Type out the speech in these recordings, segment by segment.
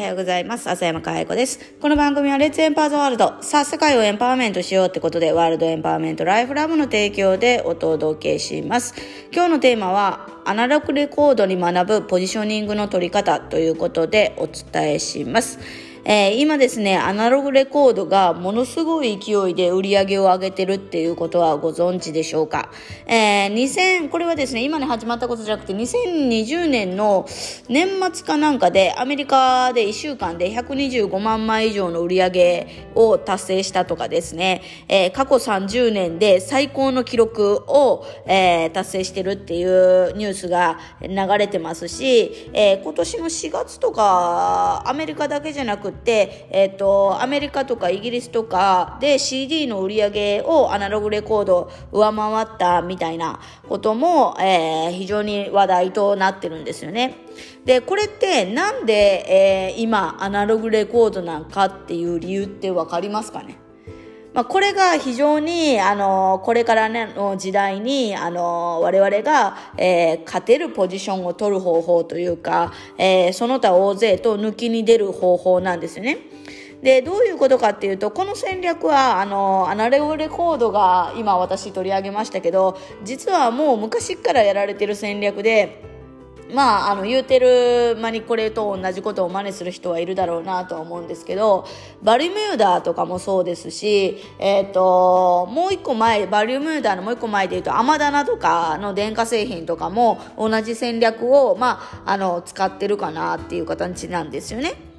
はようございます。浅山かえ子です。この番組はレッツエンパーズワールド。さあ、世界をエンパワーメントしようってことで、ワールドエンパワーメントライフラブの提供でお届けします。今日のテーマは、アナログレコードに学ぶポジショニングの取り方ということでお伝えします。えー、今ですね、アナログレコードがものすごい勢いで売り上げを上げてるっていうことはご存知でしょうか？えー、2000、これはですね、今に始まったことじゃなくて、2020年の年末かなんかで、アメリカで1週間で125万枚以上の売り上げを達成したとかですね、えー、過去30年で最高の記録を、えー、達成してるっていうニュースが流れてますし、えー、今年の4月とか、アメリカだけじゃなくて、えっ、ー、と、アメリカとかイギリスとかで CD の売り上げをアナログレコード上回ったみたいなことも、えー、非常に話題となってるんですよね。で、これってなんで、えー、今アナログレコードなんかっていう理由って分かりますかね？まあ、これが非常に、あの、これからの時代に、あの、我々が、えー、勝てるポジションを取る方法というか、えー、その他大勢と抜きに出る方法なんですね。で、どういうことかっていうと、この戦略は、あの、アナレオレコードが今私取り上げましたけど、実はもう昔からやられてる戦略で、まあ、あの言うてるマニコレと同じことを真似する人はいるだろうなとは思うんですけどバリュミューダーとかもそうですし、えーと、もう一個前バリュミューダーのもう一個前で言うとアマダナとかの電化製品とかも同じ戦略を、まあ、あの使ってるかなっていう形なんですよね。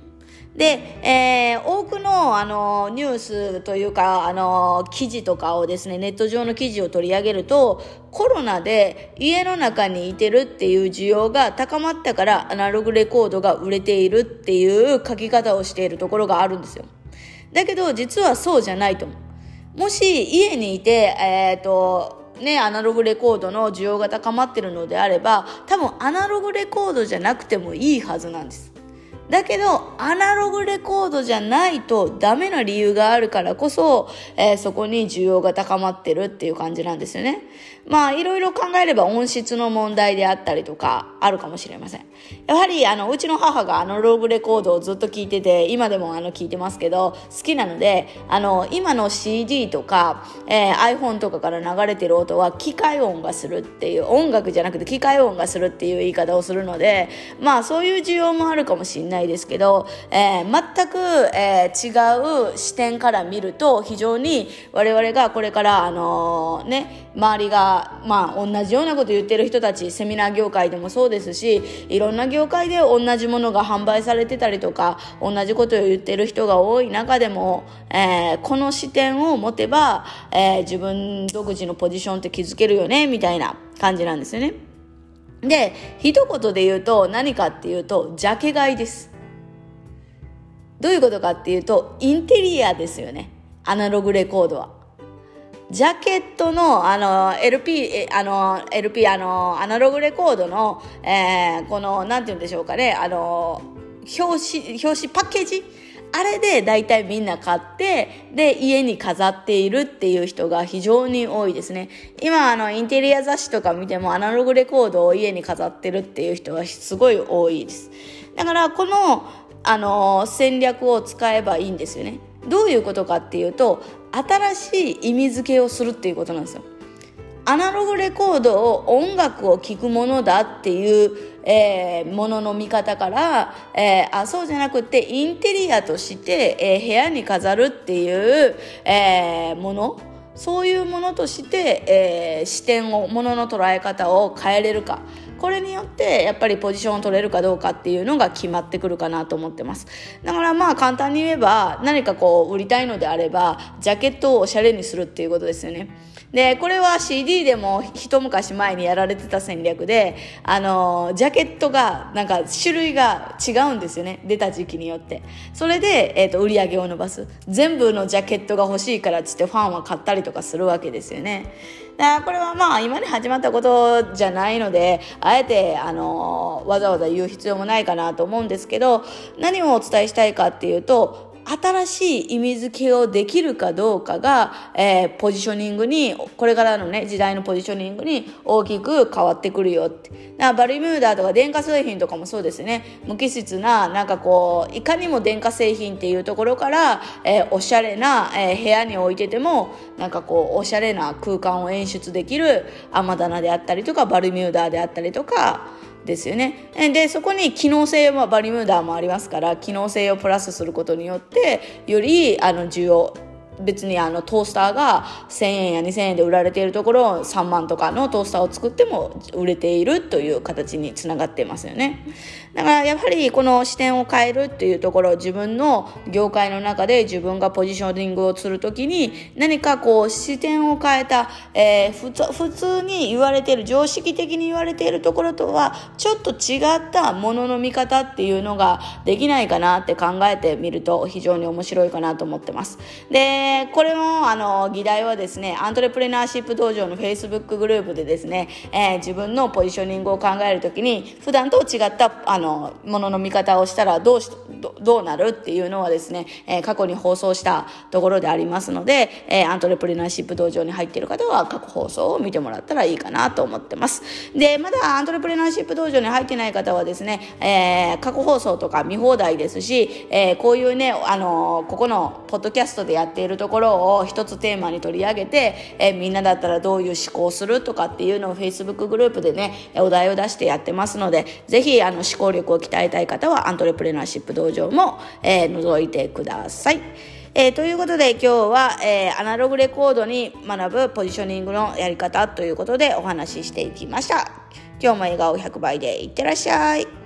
で、えー、多くの、あの、ニュースというか、あの、記事とかをですね、ネット上の記事を取り上げると、コロナで家の中にいてるっていう需要が高まったから、アナログレコードが売れているっていう書き方をしているところがあるんですよ。だけど、実はそうじゃないと思う。もし、家にいて、えっ、ー、と、ね、アナログレコードの需要が高まってるのであれば、多分アナログレコードじゃなくてもいいはずなんです。だけど、アナログレコードじゃないとダメな理由があるからこそ、えー、そこに需要が高まってるっていう感じなんですよね。まあ、いろいろ考えれば音質の問題であったりとか、あるかもしれません。やはり、あの、うちの母がアナログレコードをずっと聞いてて、今でもあの、聞いてますけど、好きなので、あの、今の CD とか、えー、iPhone とかから流れてる音は機械音がするっていう、音楽じゃなくて機械音がするっていう言い方をするので、まあ、そういう需要もあるかもしれないないですけど、えー、全く、えー、違う視点から見ると非常に我々がこれからあのー、ね周りがまあ同じようなこと言ってる人たちセミナー業界でもそうですしいろんな業界で同じものが販売されてたりとか同じことを言ってる人が多い中でも、えー、この視点を持てば、えー、自分独自のポジションって築けるよねみたいな感じなんですよね。で、一言で言うと何かっていうと、ジャケ買いです。どういうことかっていうと、インテリアですよね。アナログレコードは。ジャケットの、あの、LP、あの、LP、あの、アナログレコードの、えー、この、なんて言うんでしょうかね、あの、表紙、表紙パッケージ？あれで大体みんな買って、で、家に飾っているっていう人が非常に多いですね。今、あの、インテリア雑誌とか見てもアナログレコードを家に飾ってるっていう人がすごい多いです。だから、この、あの戦略を使えばいいんですよね。どういうことかっていうと新しい意味付けをするっていうことなんですよ。アナログレコードを音楽を聴くものだっていう、えー、ものの見方から、えー、あそうじゃなくてインテリアとして、えー、部屋に飾るっていう、えー、ものそういうものとして、えー、視点をものの捉え方を変えれるかこれによってやっぱりポジションを取れるかどうかっていうのが決まってくるかなと思ってます。だからまあ簡単に言えば何かこう売りたいのであればジャケットをおしゃれにするっていうことですよね。でこれは CD でも一昔前にやられてた戦略であのジャケットがなんか種類が違うんですよね。出た時期によって。それで、えーと、売り上げを伸ばす。全部のジャケットが欲しいからっつってファンは買ったりとかするわけですよね。これはまあ今に始まったことじゃないのであえてあのわざわざ言う必要もないかなと思うんですけど何をお伝えしたいかっていうと新しい意味付けをできるかどうかが、えー、ポジショニングにこれからのね時代のポジショニングに大きく変わってくるよって。だバルミューダーとか電化製品とかもそうですね。無機質ななんかこういかにも電化製品っていうところから、えー、おしゃれな、えー、部屋に置いててもなんかこうおしゃれな空間を演出できる雨棚であったりとかバルミューダーであったりとかですよね。でそこに機能性はバリムーダーもありますから機能性をプラスすることによってよりあの需要別にあのトースターが1,000円や2,000円で売られているところを3万とかのトースターを作っても売れているという形につながってますよね。だからやはりこの視点を変えるっていうところ自分の業界の中で自分がポジショニングをするときに何かこう視点を変えた、えー、普通普通に言われている常識的に言われているところとはちょっと違ったものの見方っていうのができないかなって考えてみると非常に面白いかなと思ってます。でこれもあの議題はですねアントレプレナーシップ道場のフェイスブックグループでですね、えー、自分のポジショニングを考えるときに普段と違ったあののものの見方をしたらどうしどうなるっていうのはですね、えー、過去に放送したところでありますので、えー、アントレプレナーシップ道場に入っている方は過去放送を見てもらったらいいかなと思ってます。でまだアントレプレナーシップ道場に入ってない方はですね、えー、過去放送とか見放題ですし、え、こういうねあのここのポッドキャストでやっているところを一つテーマに取り上げて、え、みんなだったらどういう思考するとかっていうのを Facebook グループでねお題を出してやってますのでぜひあの思考力を鍛えたい方はアントレプレナーシップ道場も、えー、覗いてください。えー、ということで今日は、えー、アナログレコードに学ぶポジショニングのやり方ということでお話ししていきました。今日も笑顔100倍でいってらっしゃい。